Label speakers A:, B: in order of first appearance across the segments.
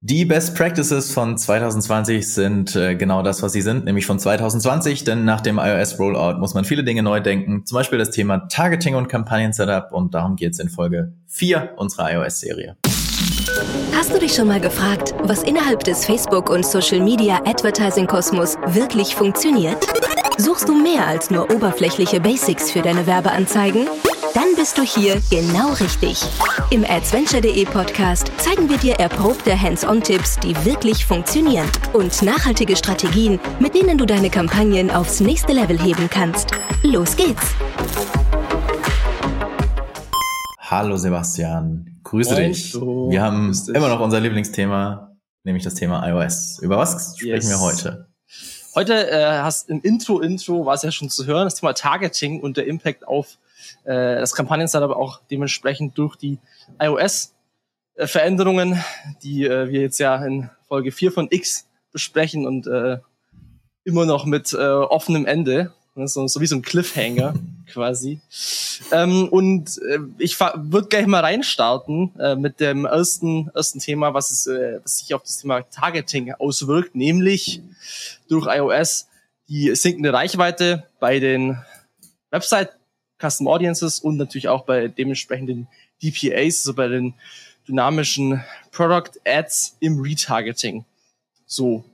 A: Die Best Practices von 2020 sind äh, genau das, was sie sind, nämlich von 2020, denn nach dem iOS Rollout muss man viele Dinge neu denken, zum Beispiel das Thema Targeting und Kampagnen-Setup und darum geht es in Folge 4 unserer iOS-Serie.
B: Hast du dich schon mal gefragt, was innerhalb des Facebook- und Social-Media-Advertising-Kosmos wirklich funktioniert? Suchst du mehr als nur oberflächliche Basics für deine Werbeanzeigen? Dann bist du hier genau richtig. Im adventure.de Podcast zeigen wir dir erprobte Hands-on-Tipps, die wirklich funktionieren und nachhaltige Strategien, mit denen du deine Kampagnen aufs nächste Level heben kannst. Los geht's!
A: Hallo Sebastian, grüße Moin, dich. Wir haben immer noch unser Lieblingsthema, nämlich das Thema iOS. Über was sprechen yes. wir heute?
C: Heute äh, hast im Intro, Intro war es ja schon zu hören, das Thema Targeting und der Impact auf äh, das Kampagnen-Setup auch dementsprechend durch die iOS-Veränderungen, die äh, wir jetzt ja in Folge 4 von X besprechen und äh, immer noch mit äh, offenem Ende. So, so wie so ein Cliffhanger quasi. Ähm, und äh, ich würde gleich mal reinstarten äh, mit dem ersten, ersten Thema, was, es, äh, was sich auf das Thema Targeting auswirkt, nämlich durch iOS die sinkende Reichweite bei den Website Custom Audiences und natürlich auch bei dementsprechenden DPAs, also bei den dynamischen Product Ads im Retargeting. So.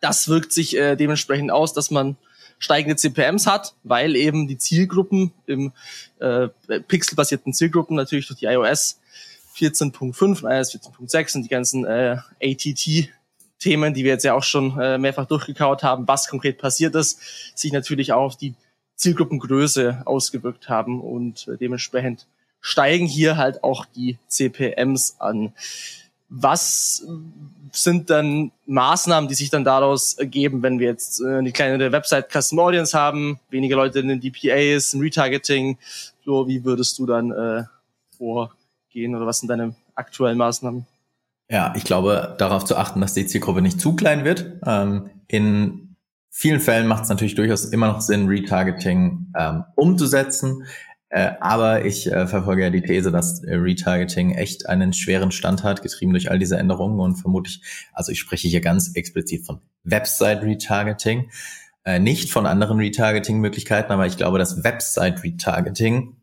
C: Das wirkt sich äh, dementsprechend aus, dass man steigende CPMs hat, weil eben die Zielgruppen im äh, pixelbasierten Zielgruppen natürlich durch die iOS 14.5 und iOS 14.6 und die ganzen äh, ATT Themen, die wir jetzt ja auch schon äh, mehrfach durchgekaut haben, was konkret passiert ist, sich natürlich auch auf die Zielgruppengröße ausgewirkt haben und äh, dementsprechend steigen hier halt auch die CPMs an. Was sind dann Maßnahmen, die sich dann daraus ergeben, wenn wir jetzt äh, eine kleinere Website Custom Audience haben, weniger Leute in den DPAs, im Retargeting? So, wie würdest du dann äh, vorgehen oder was sind deine aktuellen Maßnahmen?
A: Ja, ich glaube, darauf zu achten, dass die Zielgruppe nicht zu klein wird. Ähm, in vielen Fällen macht es natürlich durchaus immer noch Sinn, Retargeting ähm, umzusetzen. Äh, aber ich äh, verfolge ja die These, dass äh, Retargeting echt einen schweren Stand hat, getrieben durch all diese Änderungen und vermutlich, also ich spreche hier ganz explizit von Website-Retargeting, äh, nicht von anderen Retargeting-Möglichkeiten, aber ich glaube, dass Website-Retargeting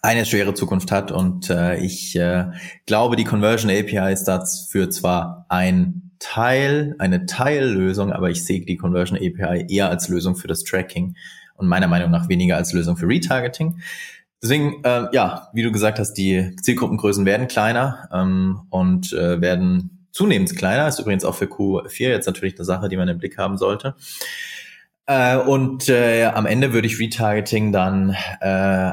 A: eine schwere Zukunft hat und äh, ich äh, glaube, die Conversion API ist dafür zwar ein Teil, eine Teillösung, aber ich sehe die Conversion API eher als Lösung für das Tracking und meiner Meinung nach weniger als Lösung für Retargeting. Deswegen, äh, ja, wie du gesagt hast, die Zielgruppengrößen werden kleiner ähm, und äh, werden zunehmend kleiner. Ist übrigens auch für Q4 jetzt natürlich eine Sache, die man im Blick haben sollte. Äh, und äh, am Ende würde ich Retargeting dann äh,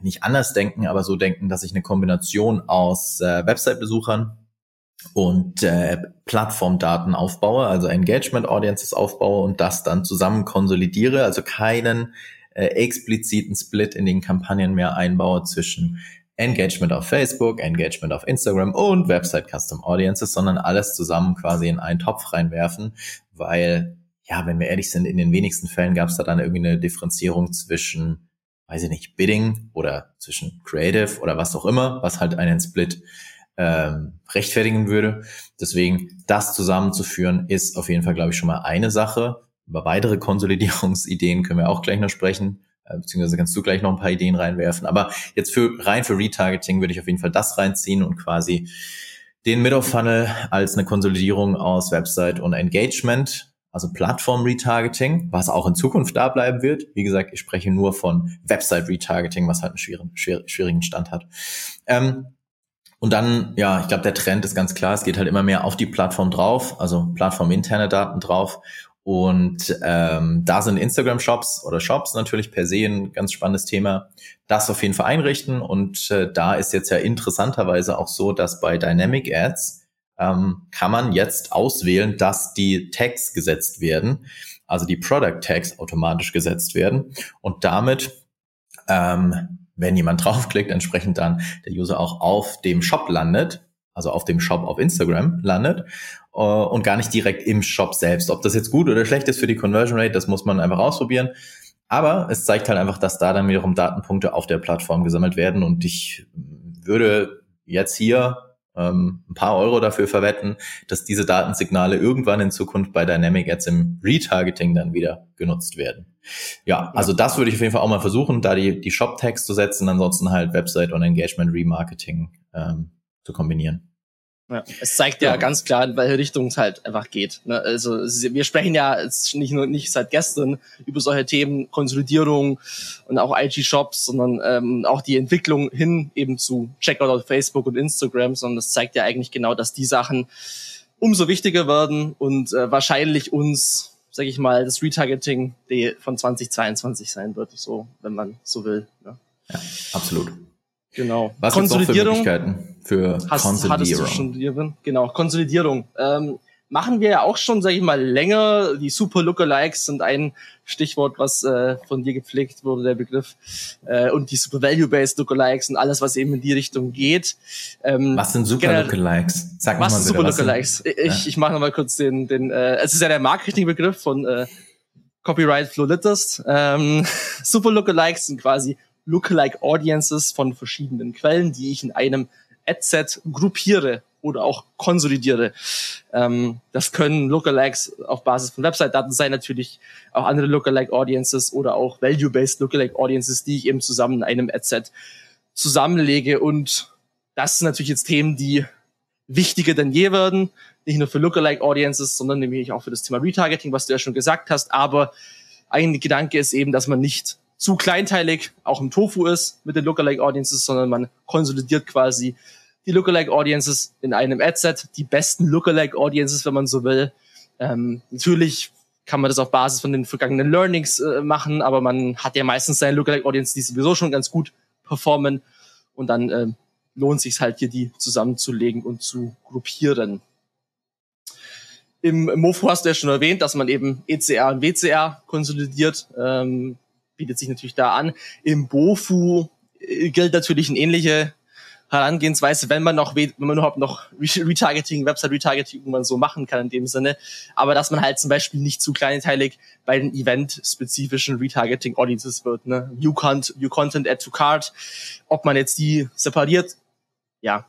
A: nicht anders denken, aber so denken, dass ich eine Kombination aus äh, Website-Besuchern und äh, Plattformdaten aufbaue, also Engagement Audiences aufbaue und das dann zusammen konsolidiere, also keinen äh, expliziten Split in den Kampagnen mehr einbaue zwischen Engagement auf Facebook, Engagement auf Instagram und Website Custom Audiences, sondern alles zusammen quasi in einen Topf reinwerfen, weil, ja, wenn wir ehrlich sind, in den wenigsten Fällen gab es da dann irgendwie eine Differenzierung zwischen, weiß ich nicht, Bidding oder zwischen Creative oder was auch immer, was halt einen Split ähm, rechtfertigen würde. Deswegen das zusammenzuführen ist auf jeden Fall, glaube ich, schon mal eine Sache. Über weitere Konsolidierungsideen können wir auch gleich noch sprechen, äh, beziehungsweise kannst du gleich noch ein paar Ideen reinwerfen. Aber jetzt für rein für Retargeting würde ich auf jeden Fall das reinziehen und quasi den Middle Funnel als eine Konsolidierung aus Website und Engagement, also Plattform Retargeting, was auch in Zukunft da bleiben wird. Wie gesagt, ich spreche nur von Website Retargeting, was halt einen schwierigen, schwierigen Stand hat. Ähm, und dann, ja, ich glaube, der Trend ist ganz klar, es geht halt immer mehr auf die Plattform drauf, also plattforminterne Daten drauf. Und ähm, da sind Instagram-Shops oder Shops natürlich per se ein ganz spannendes Thema. Das auf jeden Fall einrichten. Und äh, da ist jetzt ja interessanterweise auch so, dass bei Dynamic Ads ähm, kann man jetzt auswählen, dass die Tags gesetzt werden, also die Product Tags automatisch gesetzt werden. Und damit ähm, wenn jemand draufklickt, entsprechend dann der User auch auf dem Shop landet, also auf dem Shop auf Instagram landet äh, und gar nicht direkt im Shop selbst. Ob das jetzt gut oder schlecht ist für die Conversion Rate, das muss man einfach ausprobieren. Aber es zeigt halt einfach, dass da dann wiederum Datenpunkte auf der Plattform gesammelt werden und ich würde jetzt hier ähm, ein paar Euro dafür verwetten, dass diese Datensignale irgendwann in Zukunft bei Dynamic Ads im Retargeting dann wieder genutzt werden. Ja, also das würde ich auf jeden Fall auch mal versuchen, da die, die Shop-Tags zu setzen, ansonsten halt Website und Engagement Remarketing ähm, zu kombinieren.
C: Ja, es zeigt ja, ja, ganz klar, in welche Richtung es halt einfach geht. Ne? Also wir sprechen ja nicht nur nicht seit gestern über solche Themen, Konsolidierung und auch IG-Shops, sondern ähm, auch die Entwicklung hin eben zu Checkout auf Facebook und Instagram, sondern das zeigt ja eigentlich genau, dass die Sachen umso wichtiger werden und äh, wahrscheinlich uns, sag ich mal, das Retargeting von 2022 sein wird, so wenn man so will. Ne?
A: Ja, absolut.
C: Genau.
A: Was Konsolidierung. Gibt's noch für Möglichkeiten für
C: hast, Konsolidierung? Schon, genau, Konsolidierung. Ähm, machen wir ja auch schon, sage ich mal, länger. Die Super Lookalikes sind ein Stichwort, was äh, von dir gepflegt wurde, der Begriff. Äh, und die Super Value-Based Lookalikes und alles, was eben in die Richtung geht.
A: Ähm, was sind Super Lookalikes?
C: Sag was mal bitte, Super Lookalikes? Ich, ja. ich mache nochmal kurz den, den äh, es ist ja der Marketingbegriff von äh, Copyright Flowlitters. Ähm, Super Lookalikes sind quasi Lookalike Audiences von verschiedenen Quellen, die ich in einem Adset gruppiere oder auch konsolidiere. Ähm, das können Lookalikes auf Basis von Website-Daten sein, natürlich auch andere Lookalike Audiences oder auch Value-Based Lookalike Audiences, die ich eben zusammen in einem Adset zusammenlege. Und das sind natürlich jetzt Themen, die wichtiger denn je werden. Nicht nur für Lookalike Audiences, sondern nämlich auch für das Thema Retargeting, was du ja schon gesagt hast. Aber ein Gedanke ist eben, dass man nicht zu kleinteilig auch im Tofu ist mit den Lookalike Audiences, sondern man konsolidiert quasi die Lookalike Audiences in einem Adset, die besten Lookalike Audiences, wenn man so will. Ähm, natürlich kann man das auf Basis von den vergangenen Learnings äh, machen, aber man hat ja meistens seine Lookalike Audiences, die sowieso schon ganz gut performen und dann äh, lohnt sich halt hier die zusammenzulegen und zu gruppieren. Im Mofo hast du ja schon erwähnt, dass man eben ECR und WCR konsolidiert. Ähm, bietet sich natürlich da an. Im Bofu äh, gilt natürlich eine ähnliche Herangehensweise, wenn man noch, wenn man überhaupt noch Retargeting, Website-Retargeting man so machen kann in dem Sinne. Aber dass man halt zum Beispiel nicht zu kleinteilig bei den event-spezifischen Retargeting-Audiences wird. Ne? New, Content, New Content, Add to Card. Ob man jetzt die separiert, ja,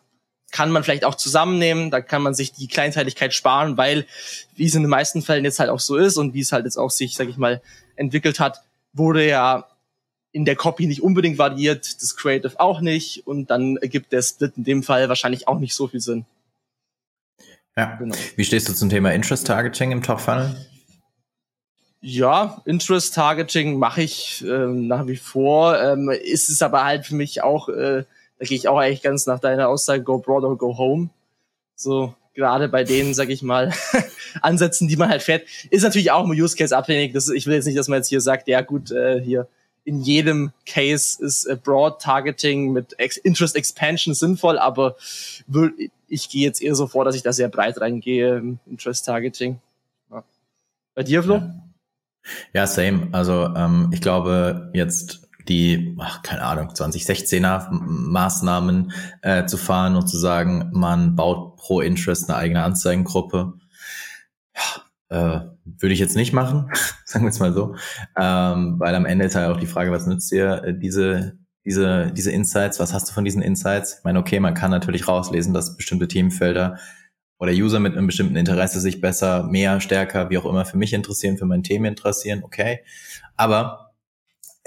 C: kann man vielleicht auch zusammennehmen, da kann man sich die Kleinteiligkeit sparen, weil, wie es in den meisten Fällen jetzt halt auch so ist und wie es halt jetzt auch sich, sag ich mal, entwickelt hat, wurde ja in der Copy nicht unbedingt variiert, das Creative auch nicht und dann ergibt der Split in dem Fall wahrscheinlich auch nicht so viel Sinn.
A: Ja. Genau. Wie stehst du zum Thema Interest Targeting im Top Funnel?
C: Ja, Interest Targeting mache ich ähm, nach wie vor. Ähm, ist es aber halt für mich auch, äh, da gehe ich auch eigentlich ganz nach deiner Aussage, go broad or go home. So, gerade bei denen, sag ich mal, Ansätzen, die man halt fährt, ist natürlich auch im Use Case abhängig. Das, ich will jetzt nicht, dass man jetzt hier sagt, ja gut, äh, hier in jedem Case ist äh, Broad Targeting mit Ex Interest Expansion sinnvoll, aber ich gehe jetzt eher so vor, dass ich da sehr breit reingehe im Interest Targeting. Ja. Bei dir, Flo?
A: Ja. ja, same. Also ähm, ich glaube jetzt die, ach, keine Ahnung, 2016er Maßnahmen äh, zu fahren und zu sagen, man baut pro Interest eine eigene Anzeigengruppe. Ja, äh, würde ich jetzt nicht machen, sagen wir es mal so. Ähm, weil am Ende ist halt auch die Frage, was nützt dir äh, diese, diese, diese Insights? Was hast du von diesen Insights? Ich meine, okay, man kann natürlich rauslesen, dass bestimmte Themenfelder oder User mit einem bestimmten Interesse sich besser, mehr, stärker, wie auch immer für mich interessieren, für mein Thema interessieren, okay. Aber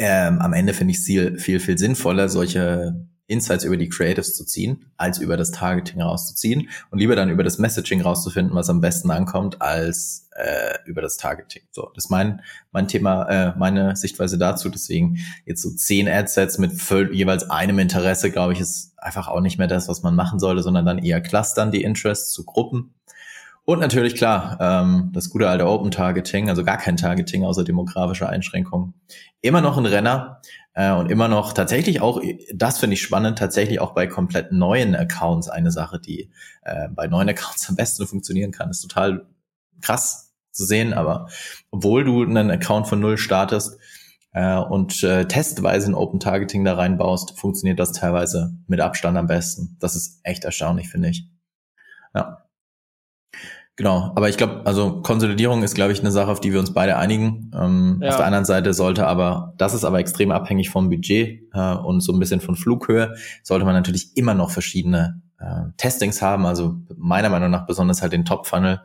A: ähm, am Ende finde ich es viel, viel, viel sinnvoller, solche Insights über die Creatives zu ziehen, als über das Targeting rauszuziehen und lieber dann über das Messaging rauszufinden, was am besten ankommt, als äh, über das Targeting. So, das ist mein, mein Thema, äh, meine Sichtweise dazu. Deswegen jetzt so zehn Adsets mit jeweils einem Interesse, glaube ich, ist einfach auch nicht mehr das, was man machen sollte, sondern dann eher clustern die Interests zu Gruppen und natürlich klar, ähm, das gute alte Open Targeting, also gar kein Targeting außer demografischer Einschränkungen. Immer noch ein Renner äh, und immer noch tatsächlich auch, das finde ich spannend, tatsächlich auch bei komplett neuen Accounts eine Sache, die äh, bei neuen Accounts am besten funktionieren kann. ist total krass zu sehen, aber obwohl du einen Account von null startest, äh, und äh, testweise ein Open Targeting da reinbaust, funktioniert das teilweise mit Abstand am besten. Das ist echt erstaunlich, finde ich. Ja. Genau, aber ich glaube, also Konsolidierung ist, glaube ich, eine Sache, auf die wir uns beide einigen. Ähm, ja. Auf der anderen Seite sollte aber, das ist aber extrem abhängig vom Budget äh, und so ein bisschen von Flughöhe, sollte man natürlich immer noch verschiedene äh, Testings haben, also meiner Meinung nach besonders halt den Top-Funnel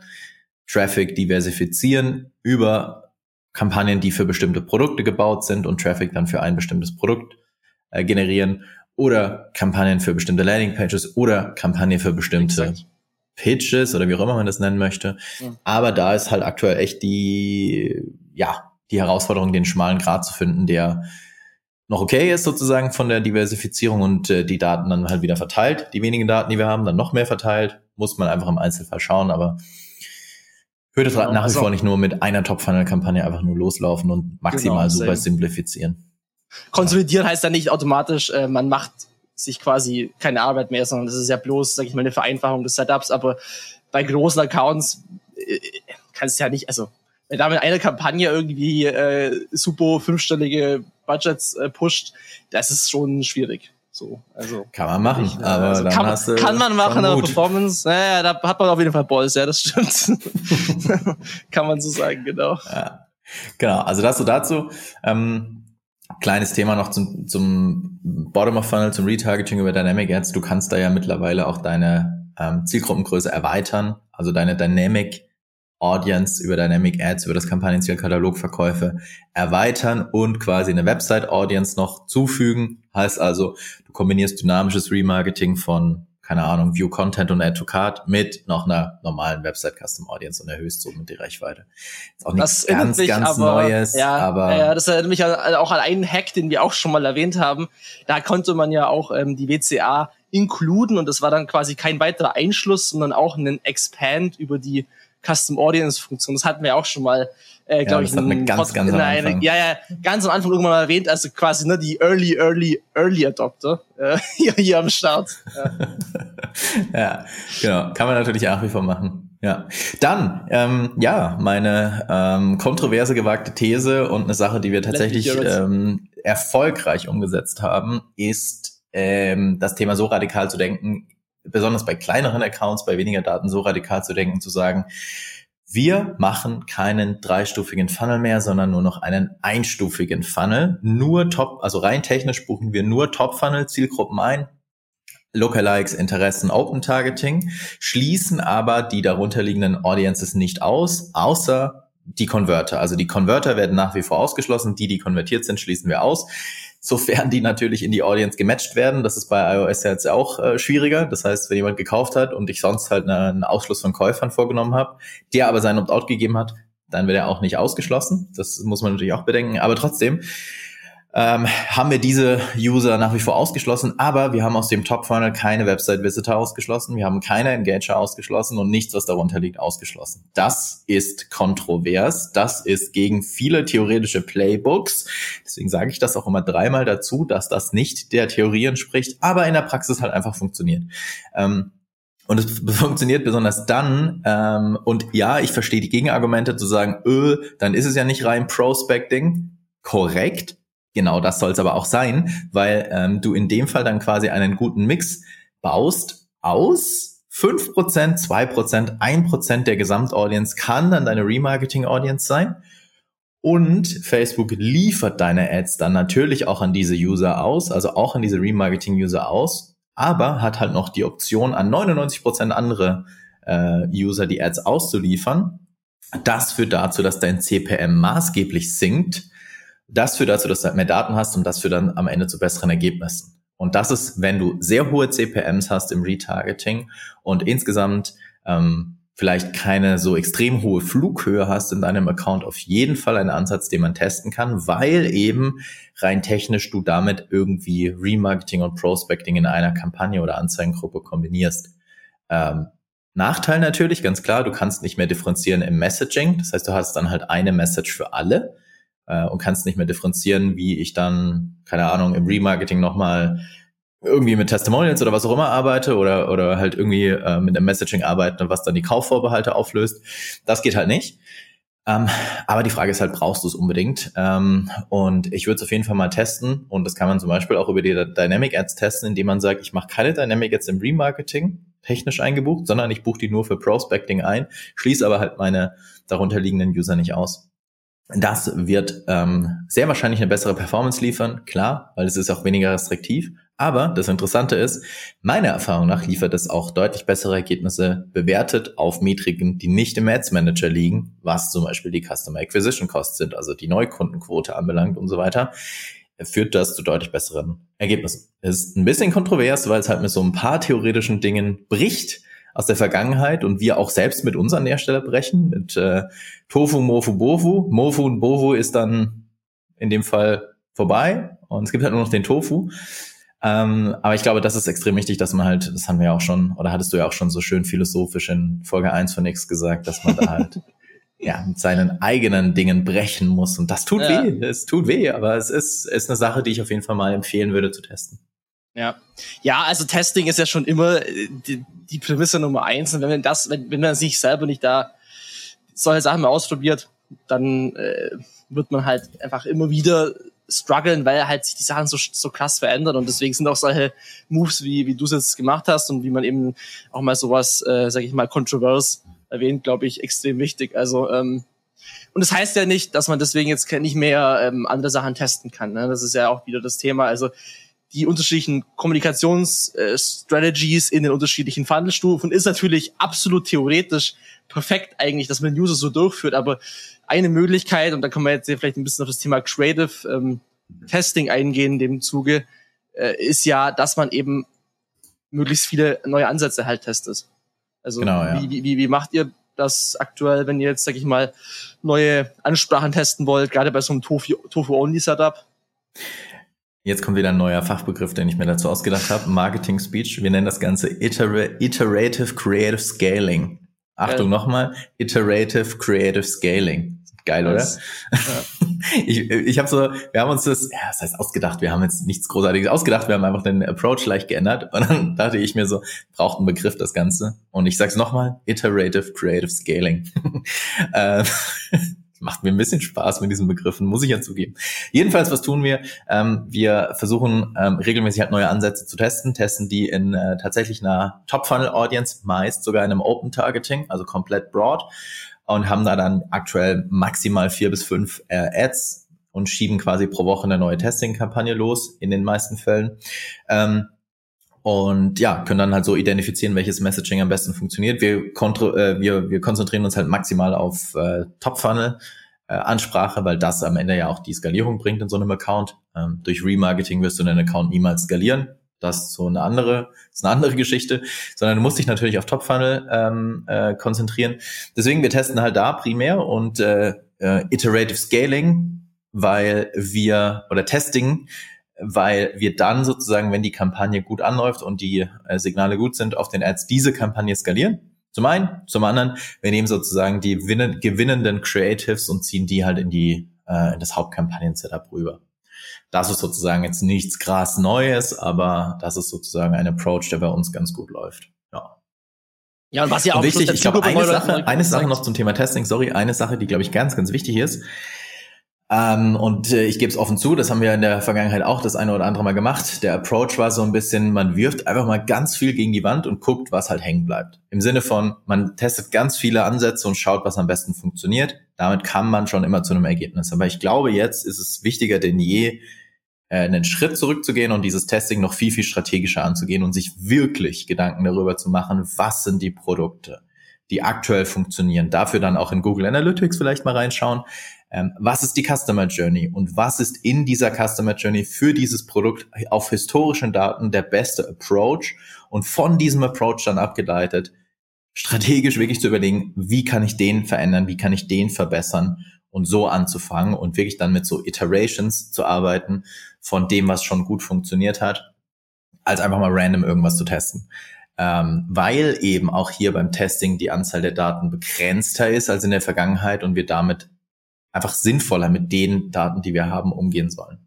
A: Traffic diversifizieren über Kampagnen, die für bestimmte Produkte gebaut sind und Traffic dann für ein bestimmtes Produkt äh, generieren oder Kampagnen für bestimmte Landingpages oder Kampagnen für bestimmte Exakt. Pitches oder wie auch immer man das nennen möchte. Ja. Aber da ist halt aktuell echt die, ja, die Herausforderung, den schmalen Grad zu finden, der noch okay ist sozusagen von der Diversifizierung und äh, die Daten dann halt wieder verteilt. Die wenigen Daten, die wir haben, dann noch mehr verteilt. Muss man einfach im Einzelfall schauen, aber würde genau, nach wie also, vor nicht nur mit einer Top-Funnel-Kampagne einfach nur loslaufen und maximal genau, super simplifizieren.
C: Konsolidieren heißt ja nicht automatisch, äh, man macht sich quasi keine Arbeit mehr, sondern das ist ja bloß, sag ich mal, eine Vereinfachung des Setups. Aber bei großen Accounts äh, kannst du ja nicht, also wenn da mit einer Kampagne irgendwie äh, super fünfstellige Budgets äh, pusht, das ist schon schwierig. So, also
A: kann man machen, nicht, aber also dann
C: kann,
A: hast du
C: kann man machen, aber Performance, naja, da hat man auf jeden Fall Balls, ja, das stimmt. kann man so sagen, genau.
A: Ja. Genau, also das so dazu. Ähm, kleines Thema noch zum, zum Bottom of Funnel, zum Retargeting über Dynamic Ads. Du kannst da ja mittlerweile auch deine ähm, Zielgruppengröße erweitern, also deine Dynamic Audience über Dynamic Ads, über das Kampagnenzielkatalogverkäufe erweitern und quasi eine Website Audience noch zufügen. Heißt also, du kombinierst dynamisches Remarketing von, keine Ahnung, View Content und Add to Card mit noch einer normalen Website Custom Audience und erhöhst somit die Reichweite.
C: Ist auch nichts ganz, mich, ganz aber, Neues, ja, aber. Ja, das erinnert mich auch an einen Hack, den wir auch schon mal erwähnt haben. Da konnte man ja auch ähm, die WCA inkluden und das war dann quasi kein weiterer Einschluss, sondern auch ein Expand über die Custom Audience Funktion. Das hatten wir auch schon mal, äh, glaube ja, ich, in,
A: ganz, ganz in
C: eine, ja, ja, ganz am Anfang irgendwann mal erwähnt, also quasi ne, die Early, Early, Early Adopter äh, hier, hier am Start.
A: Ja. ja, genau. Kann man natürlich nach wie vor machen. Ja. Dann, ähm, ja, meine ähm, kontroverse gewagte These und eine Sache, die wir tatsächlich ähm, erfolgreich umgesetzt haben, ist ähm, das Thema so radikal zu denken, besonders bei kleineren Accounts, bei weniger Daten so radikal zu denken, zu sagen, wir machen keinen dreistufigen Funnel mehr, sondern nur noch einen einstufigen Funnel. Nur Top, also rein technisch buchen wir nur Top-Funnel Zielgruppen ein. Lookalikes, Interessen, Open Targeting, schließen aber die darunterliegenden Audiences nicht aus, außer die Converter. Also die Converter werden nach wie vor ausgeschlossen. Die, die konvertiert sind, schließen wir aus sofern die natürlich in die Audience gematcht werden. Das ist bei iOS jetzt auch äh, schwieriger. Das heißt, wenn jemand gekauft hat und ich sonst halt eine, einen Ausschluss von Käufern vorgenommen habe, der aber seinen Opt-out gegeben hat, dann wird er auch nicht ausgeschlossen. Das muss man natürlich auch bedenken. Aber trotzdem, ähm, haben wir diese User nach wie vor ausgeschlossen, aber wir haben aus dem Top-Funnel keine Website-Visitor ausgeschlossen, wir haben keine Engager ausgeschlossen und nichts, was darunter liegt, ausgeschlossen. Das ist kontrovers, das ist gegen viele theoretische Playbooks. Deswegen sage ich das auch immer dreimal dazu, dass das nicht der Theorie entspricht, aber in der Praxis halt einfach funktioniert. Ähm, und es funktioniert besonders dann, ähm, und ja, ich verstehe die Gegenargumente zu sagen, öh, dann ist es ja nicht rein Prospecting. Korrekt, Genau das soll es aber auch sein, weil ähm, du in dem Fall dann quasi einen guten Mix baust aus 5%, 2%, 1% der Gesamtaudience kann dann deine Remarketing-Audience sein. Und Facebook liefert deine Ads dann natürlich auch an diese User aus, also auch an diese Remarketing-User aus, aber hat halt noch die Option, an 99% andere äh, User die Ads auszuliefern. Das führt dazu, dass dein CPM maßgeblich sinkt das führt dazu, dass du mehr Daten hast und das führt dann am Ende zu besseren Ergebnissen. Und das ist, wenn du sehr hohe CPMs hast im Retargeting und insgesamt ähm, vielleicht keine so extrem hohe Flughöhe hast in deinem Account, auf jeden Fall ein Ansatz, den man testen kann, weil eben rein technisch du damit irgendwie Remarketing und Prospecting in einer Kampagne oder Anzeigengruppe kombinierst. Ähm, Nachteil natürlich, ganz klar, du kannst nicht mehr differenzieren im Messaging. Das heißt, du hast dann halt eine Message für alle äh, und kannst nicht mehr differenzieren, wie ich dann, keine Ahnung, im Remarketing nochmal irgendwie mit Testimonials oder was auch immer arbeite oder, oder halt irgendwie äh, mit einem Messaging arbeite, was dann die Kaufvorbehalte auflöst. Das geht halt nicht. Ähm, aber die Frage ist halt, brauchst du es unbedingt? Ähm, und ich würde es auf jeden Fall mal testen. Und das kann man zum Beispiel auch über die Dynamic Ads testen, indem man sagt, ich mache keine Dynamic Ads im Remarketing technisch eingebucht, sondern ich buche die nur für Prospecting ein, schließe aber halt meine darunterliegenden User nicht aus. Das wird ähm, sehr wahrscheinlich eine bessere Performance liefern, klar, weil es ist auch weniger restriktiv. Aber das Interessante ist, meiner Erfahrung nach liefert es auch deutlich bessere Ergebnisse bewertet auf Metriken, die nicht im Ads Manager liegen, was zum Beispiel die Customer Acquisition Costs sind, also die Neukundenquote anbelangt und so weiter, führt das zu deutlich besseren Ergebnissen. Ist ein bisschen kontrovers, weil es halt mit so ein paar theoretischen Dingen bricht aus der Vergangenheit und wir auch selbst mit unseren Hersteller brechen, mit äh, Tofu, Mofu, Bofu. Mofu und Bofu ist dann in dem Fall vorbei und es gibt halt nur noch den Tofu. Ähm, aber ich glaube, das ist extrem wichtig, dass man halt, das haben wir ja auch schon, oder hattest du ja auch schon so schön philosophisch in Folge 1 von X gesagt, dass man da halt ja, mit seinen eigenen Dingen brechen muss. Und das tut ja. weh. Es tut weh, aber es ist, ist eine Sache, die ich auf jeden Fall mal empfehlen würde zu testen.
C: Ja. Ja, also Testing ist ja schon immer äh, die, die Prämisse Nummer eins. Und wenn man das, wenn, wenn man sich selber nicht da solche Sachen mal ausprobiert, dann äh, wird man halt einfach immer wieder strugglen, weil halt sich die Sachen so, so krass verändern und deswegen sind auch solche Moves, wie, wie du es jetzt gemacht hast und wie man eben auch mal sowas, äh, sag ich mal, kontrovers erwähnt, glaube ich, extrem wichtig. Also ähm, und das heißt ja nicht, dass man deswegen jetzt nicht mehr ähm, andere Sachen testen kann. Ne? Das ist ja auch wieder das Thema. Also die unterschiedlichen Kommunikationsstrategies äh, in den unterschiedlichen Funnelstufen ist natürlich absolut theoretisch perfekt eigentlich, dass man User so durchführt, aber eine Möglichkeit, und da kann man jetzt vielleicht ein bisschen auf das Thema Creative ähm, Testing eingehen in dem Zuge, äh, ist ja, dass man eben möglichst viele neue Ansätze halt testet. Also genau, ja. wie, wie, wie macht ihr das aktuell, wenn ihr jetzt, sag ich mal, neue Ansprachen testen wollt, gerade bei so einem Tofu-Only-Setup?
A: Jetzt kommt wieder ein neuer Fachbegriff, den ich mir dazu ausgedacht habe. Marketing Speech. Wir nennen das Ganze Iter Iterative Creative Scaling. Achtung ja. nochmal, Iterative Creative Scaling. Geil, oder? Ja. ich ich habe so, wir haben uns das, ja, das heißt ausgedacht, wir haben jetzt nichts Großartiges ausgedacht, wir haben einfach den Approach leicht geändert und dann dachte ich mir so, braucht einen Begriff das Ganze. Und ich sag's nochmal, Iterative Creative Scaling. macht mir ein bisschen Spaß mit diesen Begriffen, muss ich ja zugeben. Jedenfalls, was tun wir? Ähm, wir versuchen ähm, regelmäßig halt neue Ansätze zu testen, testen die in äh, tatsächlich einer Top-Funnel-Audience, meist sogar in einem Open-Targeting, also komplett broad und haben da dann aktuell maximal vier bis fünf äh, Ads und schieben quasi pro Woche eine neue Testing-Kampagne los, in den meisten Fällen. Ähm, und ja, können dann halt so identifizieren, welches Messaging am besten funktioniert. Wir, kontro äh, wir, wir konzentrieren uns halt maximal auf äh, Top-Funnel. Äh, Ansprache, weil das am Ende ja auch die Skalierung bringt in so einem Account. Ähm, durch Remarketing wirst du deinen Account niemals skalieren. Das ist so eine andere, ist eine andere Geschichte, sondern du musst dich natürlich auf Top-Funnel ähm, äh, konzentrieren. Deswegen, wir testen halt da primär und äh, äh, Iterative Scaling, weil wir, oder Testing, weil wir dann sozusagen, wenn die Kampagne gut anläuft und die äh, Signale gut sind, auf den Ads diese Kampagne skalieren. Zum einen, zum anderen, wir nehmen sozusagen die gewinnenden Creatives und ziehen die halt in die äh, in das Hauptkampagnen-Setup rüber. Das ist sozusagen jetzt nichts krass Neues, aber das ist sozusagen ein Approach, der bei uns ganz gut läuft. Ja.
C: Ja, und was ja auch
A: wichtig, ich glaube, eine Sache, eine Sache noch zum Thema Testing, sorry, eine Sache, die glaube ich ganz, ganz wichtig ist, ähm, und äh, ich gebe es offen zu, das haben wir in der Vergangenheit auch das eine oder andere Mal gemacht. Der Approach war so ein bisschen, man wirft einfach mal ganz viel gegen die Wand und guckt, was halt hängen bleibt. Im Sinne von, man testet ganz viele Ansätze und schaut, was am besten funktioniert. Damit kann man schon immer zu einem Ergebnis. Aber ich glaube, jetzt ist es wichtiger denn je, äh, einen Schritt zurückzugehen und dieses Testing noch viel, viel strategischer anzugehen und sich wirklich Gedanken darüber zu machen, was sind die Produkte, die aktuell funktionieren. Dafür dann auch in Google Analytics vielleicht mal reinschauen ähm, was ist die Customer Journey und was ist in dieser Customer Journey für dieses Produkt auf historischen Daten der beste Approach und von diesem Approach dann abgeleitet, strategisch wirklich zu überlegen, wie kann ich den verändern, wie kann ich den verbessern und so anzufangen und wirklich dann mit so Iterations zu arbeiten von dem, was schon gut funktioniert hat, als einfach mal random irgendwas zu testen. Ähm, weil eben auch hier beim Testing die Anzahl der Daten begrenzter ist als in der Vergangenheit und wir damit einfach sinnvoller mit den Daten, die wir haben, umgehen sollen.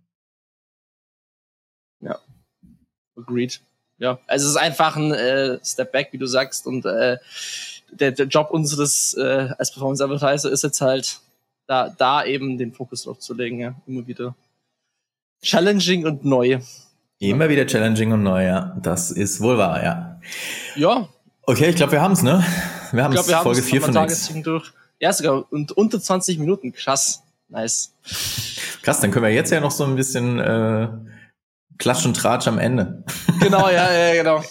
C: Ja, agreed. Ja, also es ist einfach ein äh, Step Back, wie du sagst, und äh, der, der Job unseres äh, als Performance Advertiser ist jetzt halt da, da eben den Fokus drauf zu legen, ja, immer wieder challenging und neu.
A: Immer wieder challenging und neu, ja. Das ist wohl wahr, ja.
C: Ja.
A: Okay, ich glaube, wir haben es, ne? Wir haben es Folge 4 von
C: X. Durch. Ja, sogar und unter 20 Minuten. Krass. Nice.
A: Krass, dann können wir jetzt ja noch so ein bisschen äh, Klatsch und Tratsch am Ende.
C: Genau, ja, ja, genau.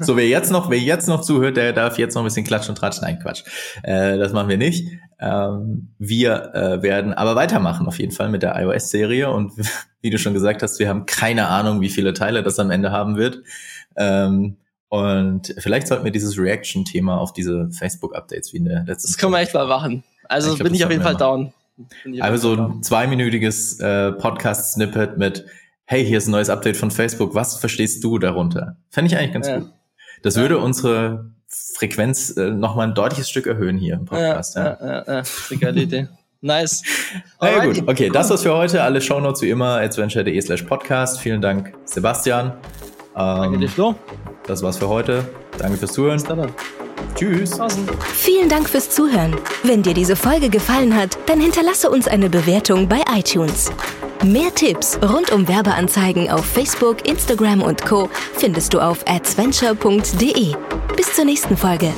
A: So, wer jetzt noch, wer jetzt noch zuhört, der darf jetzt noch ein bisschen Klatsch und Tratsch. Nein, Quatsch. Äh, das machen wir nicht. Ähm, wir äh, werden aber weitermachen auf jeden Fall mit der iOS-Serie und wie du schon gesagt hast, wir haben keine Ahnung, wie viele Teile das am Ende haben wird. Ähm, und vielleicht sollten wir dieses Reaction-Thema auf diese Facebook-Updates wie in der letzten.
C: Das können wir echt mal machen. Also ich glaub, bin ich auf jeden Fall down.
A: Also so ein zweiminütiges äh, Podcast-Snippet mit Hey, hier ist ein neues Update von Facebook. Was verstehst du darunter? Fände ich eigentlich ganz ja. gut. Das ja. würde unsere Frequenz äh, nochmal ein deutliches Stück erhöhen hier im Podcast. Ja, ja, ja,
C: ja. geile Idee. Nice.
A: Na ja, gut. Okay, das war's für heute. Alle Shownotes wie immer, adventure.de slash podcast. Vielen Dank, Sebastian.
C: Ähm, Danke dir, Flo.
A: Das war's für heute. Danke fürs Zuhören. Bis dann. Tschüss.
B: Vielen Dank fürs Zuhören. Wenn dir diese Folge gefallen hat, dann hinterlasse uns eine Bewertung bei iTunes. Mehr Tipps rund um Werbeanzeigen auf Facebook, Instagram und Co. findest du auf adventure.de. Bis zur nächsten Folge.